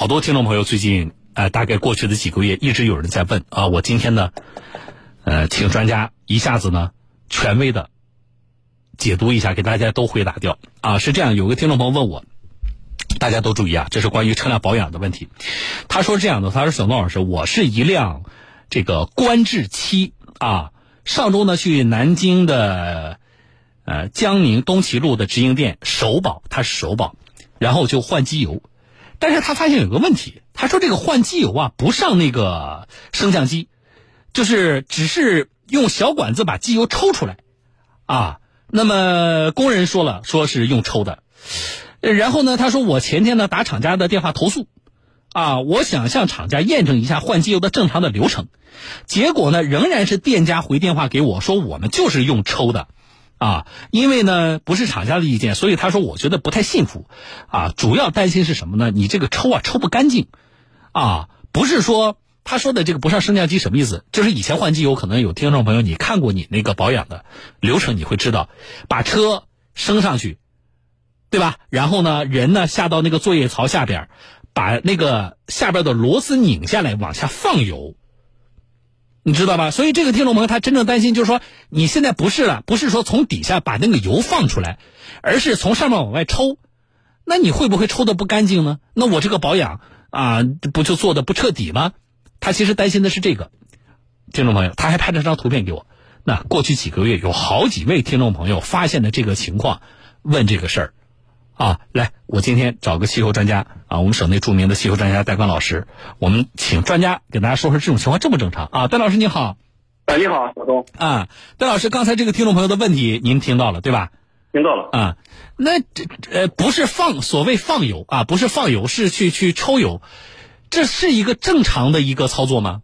好多听众朋友最近，呃，大概过去的几个月一直有人在问啊，我今天呢，呃，请专家一下子呢，权威的解读一下，给大家都回答掉啊。是这样，有个听众朋友问我，大家都注意啊，这是关于车辆保养的问题。他说这样的，他说小东老师，我是一辆这个观致七啊，上周呢去南京的呃江宁东齐路的直营店首保，它是首保，然后就换机油。但是他发现有个问题，他说这个换机油啊不上那个升降机，就是只是用小管子把机油抽出来，啊，那么工人说了，说是用抽的，然后呢，他说我前天呢打厂家的电话投诉，啊，我想向厂家验证一下换机油的正常的流程，结果呢仍然是店家回电话给我说我们就是用抽的。啊，因为呢不是厂家的意见，所以他说我觉得不太信服，啊，主要担心是什么呢？你这个抽啊抽不干净，啊，不是说他说的这个不上升降机什么意思？就是以前换机油，可能有听众朋友你看过你那个保养的流程，你会知道，把车升上去，对吧？然后呢人呢下到那个作业槽下边，把那个下边的螺丝拧下来往下放油。你知道吧？所以这个听众朋友他真正担心就是说，你现在不是了，不是说从底下把那个油放出来，而是从上面往外抽，那你会不会抽的不干净呢？那我这个保养啊，不就做的不彻底吗？他其实担心的是这个，听众朋友，他还拍了张图片给我。那过去几个月有好几位听众朋友发现了这个情况，问这个事儿。啊，来，我今天找个气候专家啊，我们省内著名的气候专家戴冠老师，我们请专家给大家说说这种情况正不正常啊？戴老师你好，啊你好，小东啊，戴老师，刚才这个听众朋友的问题您听到了对吧？听到了啊，那这呃不是放所谓放油啊，不是放油，是去去抽油，这是一个正常的一个操作吗？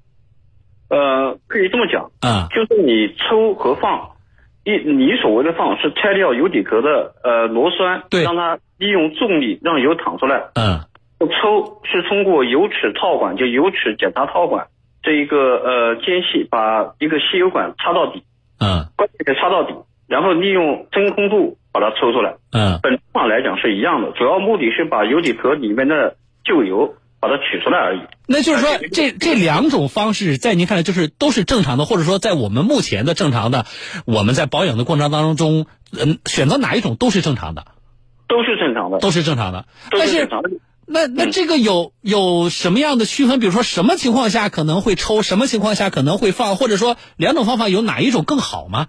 呃，可以这么讲啊，就是你抽和放。一，你所谓的放是拆掉油底壳的呃螺栓，对，让它利用重力让油淌出来。嗯，抽是通过油尺套管，就油尺检查套管这一个呃间隙，把一个吸油管插到底。嗯，关键给插到底，然后利用真空度把它抽出来。嗯，本质上来讲是一样的，主要目的是把油底壳里面的旧油。把它取出来而已。那就是说，这这两种方式在您看来就是都是正常的，或者说在我们目前的正常的，我们在保养的过程当中，嗯，选择哪一种都是正常的，都是正常的，都是正常的。但是那那这个有有什么样的区分？比如说什么情况下可能会抽，什么情况下可能会放，或者说两种方法有哪一种更好吗？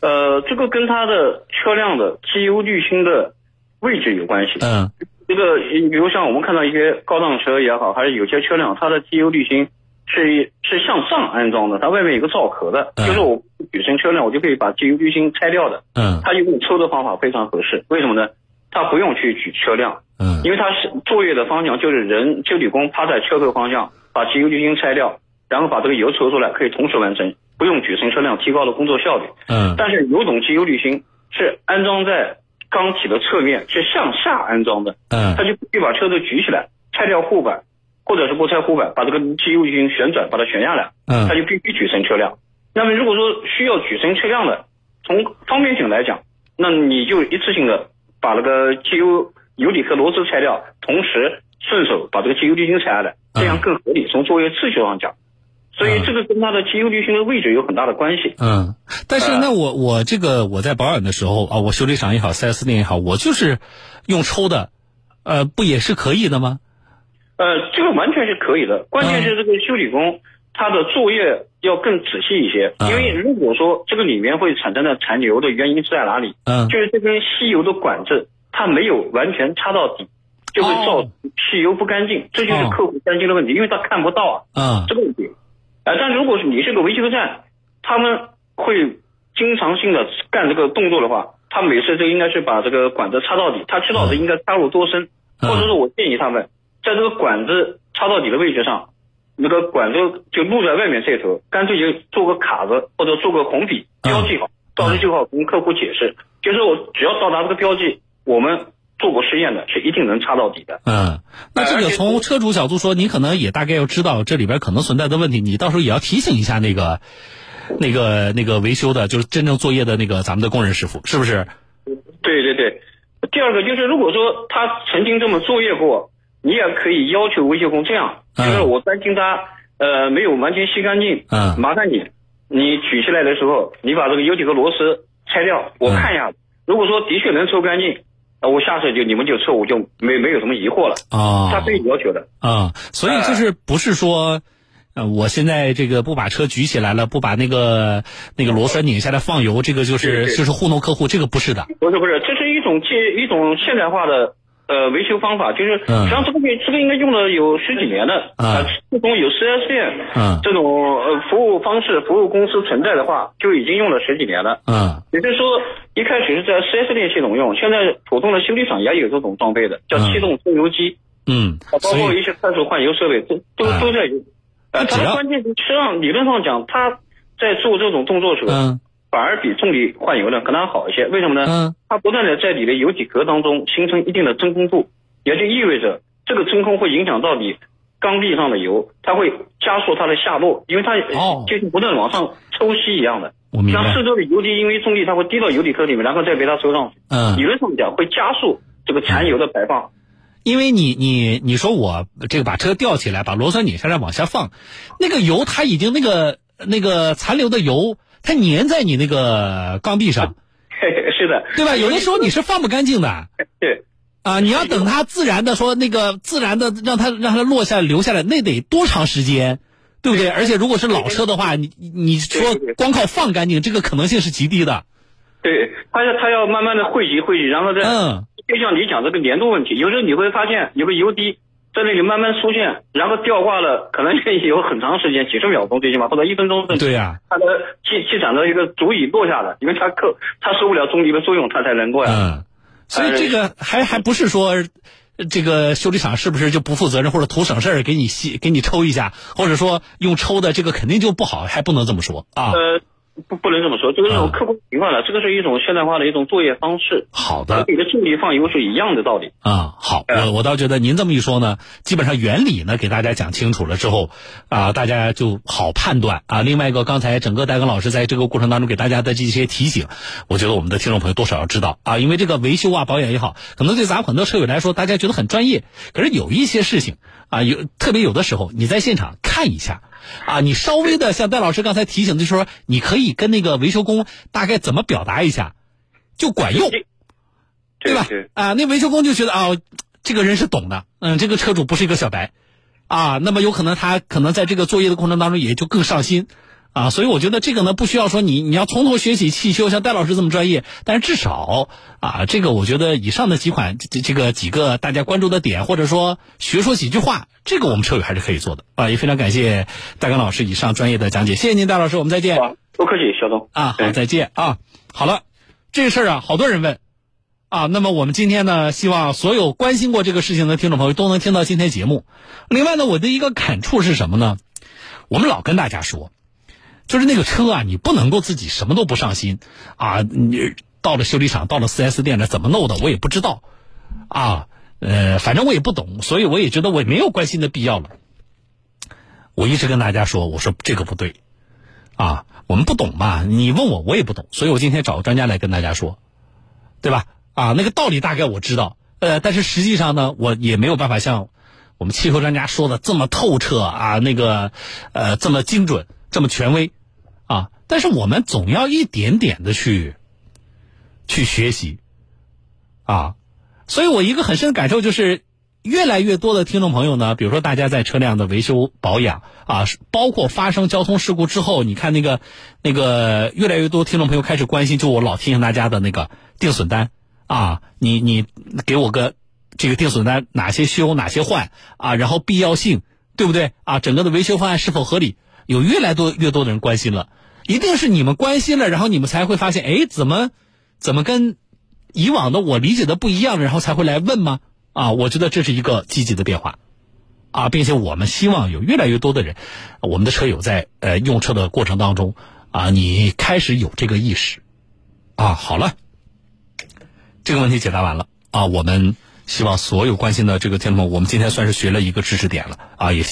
呃，这个跟它的车辆的机油滤芯的位置有关系。嗯。这个，比如像我们看到一些高档车也好，还是有些车辆，它的机油滤芯是是向上安装的，它外面有个罩壳的，就是我举升车辆，我就可以把机油滤芯拆掉的。嗯，它用抽的方法非常合适，为什么呢？它不用去举车辆，嗯，因为它是作业的方向就是人修理工趴在车头方向，把机油滤芯拆掉，然后把这个油抽出来，可以同时完成，不用举升车辆，提高了工作效率。嗯，但是有种机油滤芯是安装在。缸体的侧面是向下安装的，嗯，他就必须把车子举起来，拆掉护板，或者是不拆护板，把这个机油进行旋转，把它旋下来，嗯，他就必须举升车辆。那么如果说需要举升车辆的，从方便性来讲，那你就一次性的把那个机油油底壳螺丝拆掉，同时顺手把这个机油滤芯拆下来，这样更合理。从作业次序上讲。所以这个跟它的机油滤芯的位置有很大的关系。嗯，但是那我我这个我在保养的时候啊，我修理厂也好，4S 店也好，我就是用抽的，呃，不也是可以的吗？呃，这个完全是可以的，关键是这个修理工他的作业要更仔细一些，因为如果说这个里面会产生的残留的原因是在哪里？嗯，就是这根吸油的管子它没有完全插到底，就会造成吸油不干净，这就是客户担心的问题，因为他看不到啊，嗯，这个问题。啊，但如果是你是个维修站，他们会经常性的干这个动作的话，他每次都应该是把这个管子插到底，他知道的应该插入多深，或者说我建议他们在这个管子插到底的位置上，那个管子就露在外面这头，干脆就做个卡子或者做个红笔标记好，到时候就好跟客户解释，就是我只要到达这个标记，我们。做过实验的是一定能插到底的。嗯，那这个从车主角度说，你可能也大概要知道这里边可能存在的问题，你到时候也要提醒一下那个、那个、那个维修的，就是真正作业的那个咱们的工人师傅，是不是？对对对。第二个就是，如果说他曾经这么作业过，你也可以要求维修工这样，就是我担心他呃没有完全吸干净，嗯麻烦你，你取下来的时候，你把这个油底和螺丝拆掉，我看一下，如果说的确能抽干净，呃我下次就你们就撤，我就没没有什么疑惑了。啊他是有要求的。啊，所以就是不是说。呃，我现在这个不把车举起来了，不把那个那个螺栓拧下来放油，这个就是就是糊弄客户，这个不是的。不是不是，这是一种借一种现代化的呃维修方法，就是嗯。实际上这个这个应该用了有十几年了。嗯。呃，自从有 4S 店嗯。这种呃服务方式、服务公司存在的话，就已经用了十几年了。嗯。也就是说，一开始是在 4S 店系统用，现在普通的修理厂也有这种装备的，叫嗯。气动抽油机，嗯，包括一些快速换油设备都都嗯都在用。呃，它的关键是，实际上理论上讲，它在做这种动作的时候，嗯反而比重力换油呢可能还好一些。为什么呢？嗯它不断的在你的油底壳当中形成一定的真空度，也就意味着这个真空会影响到你缸壁上的油，它会加速它的下落，因为它哦就是不断往上抽吸一样的。我明白让四。周的油滴因为重力，它会滴到油底壳里面，然后再被它抽上去。嗯理，论上讲会加速这个残油的排放。因为你你你说我这个把车吊起来，把螺栓拧下来往下放，那个油它已经那个那个残留的油，它粘在你那个缸壁上，嘿嘿，是的，对吧？有的时候你是放不干净的 对啊，你要等它自然的说那个自然的让它让它落下来留下来，那得多长时间，对不对？而且如果是老车的话，你你说光靠放干净，这个可能性是极低的。对，它要它要慢慢的汇集汇集，然后再、嗯就像你讲这个粘度问题，有时候你会发现有个油滴在那里慢慢出现，然后吊挂了，可能有很长时间，几十秒钟最起码或者一分钟甚至对呀、它的气气场的一个足以落下来，因为它扣它受不了重力的作用，它才能落下来。嗯，所以这个还还不是说。这个修理厂是不是就不负责任或者图省事儿给你吸给你抽一下，或者说用抽的这个肯定就不好，还不能这么说啊。呃，不不能这么说，这个是一种嗯客观情况了，这个是一种现代化的一种作业方式，好的，和你的重力放油是一样的道理。啊，好，嗯我我倒觉得您这么一说呢，基本上原理呢给大家讲清楚了之后，啊，大家就好判断啊。另外一个，刚才整个戴刚老师在这个过程当中给大家的这些提醒，我觉得我们的听众朋友多少要知道啊，因为这个维修啊、保养也好，可能对咱们很多车友来说，大家觉得很专业，可是有一些事情啊，有特别有的时候你在现场看一下。啊，你稍微的像戴老师刚才提醒的，就是说你可以跟那个维修工大概怎么表达一下，就管用。对吧？啊，那维修工就觉得啊，这个人是懂的，嗯，这个车主不是一个小白，啊，那么有可能他可能在这个作业的过程当中也就更上心，啊，所以我觉得这个呢不需要说你你要从头学起汽修，像戴老师这么专业，但是至少啊，这个我觉得以上的几款这这个几个大家关注的点，或者说学说几句话，这个我们车友还是可以做的啊，也非常感谢戴刚老师以上专业的讲解，谢谢您，戴老师，我们再见。不客气，肖东。啊，好，再见啊。好了，这个事儿啊，好多人问啊。那么我们今天呢，希望所有关心过这个事情的听众朋友都能听到今天节目。另外呢，我的一个感触是什么呢？我们老跟大家说，就是那个车啊，你不能够自己什么都不上心啊。你到了修理厂，到了 4S 店了，怎么弄的我也不知道啊。呃，反正我也不懂，所以我也觉得我也没有关心的必要了。我一直跟大家说，我说这个不对。啊，我们不懂嘛，你问我我也不懂，所以我今天找个专家来跟大家说，对吧？啊，那个道理大概我知道，呃，但是实际上呢，我也没有办法像我们汽车专家说的这么透彻啊，那个呃这么精准，这么权威。但是我们总要一点点的去去学习啊，所以我一个很深的感受就是。越来越多的听众朋友呢，比如说大家在车辆的维修保养啊，包括发生交通事故之后，你看那个那个越来越多听众朋友开始关心，就我老提醒大家的那个定损单啊，你你给我个这个定损单，哪些修哪些换啊，然后必要性对不对啊？整个的维修方案是否合理？有越来越多越多的人关心了，一定是你们关心了，然后你们才会发现，哎，怎么怎么跟以往的我理解的不一样，然后才会来问吗？啊，我觉得这是一个积极的变化，啊，并且我们希望有越来越多的人，我们的车友在呃用车的过程当中，啊，你开始有这个意识，啊，好了，这个问题解答完了啊，我们希望所有关心的这个听众，我们今天算是学了一个知识点了啊，也。